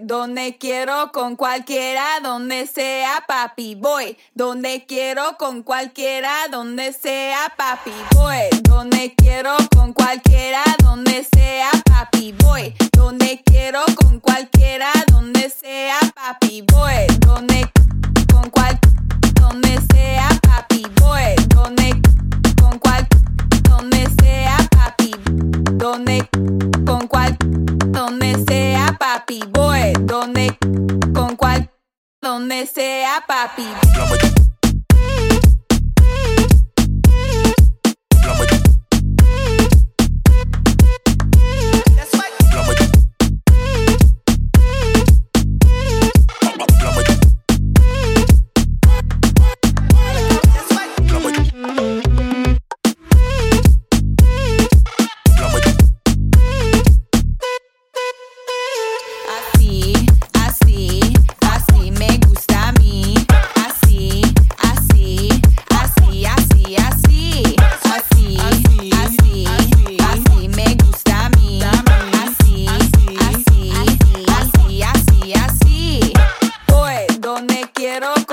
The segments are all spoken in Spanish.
donde quiero con cualquiera, donde sea papi. Voy donde quiero con cualquiera, donde sea papi. Voy donde quiero con cualquiera, donde sea papi. Voy donde quiero con cualquiera, donde sea papi.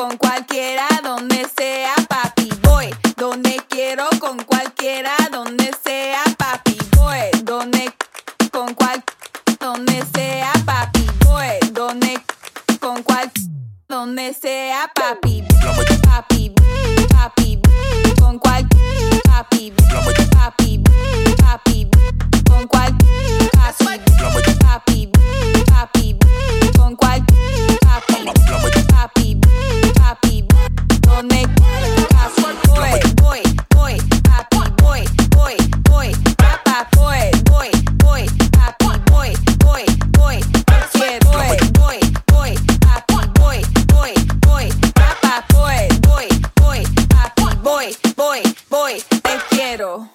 Con cualquiera, donde sea papi. Voy donde quiero con cualquiera, donde sea papi. Voy donde con cual donde sea papi. Voy donde con cual donde sea papi. Papi, voy, voy, voy, te quiero.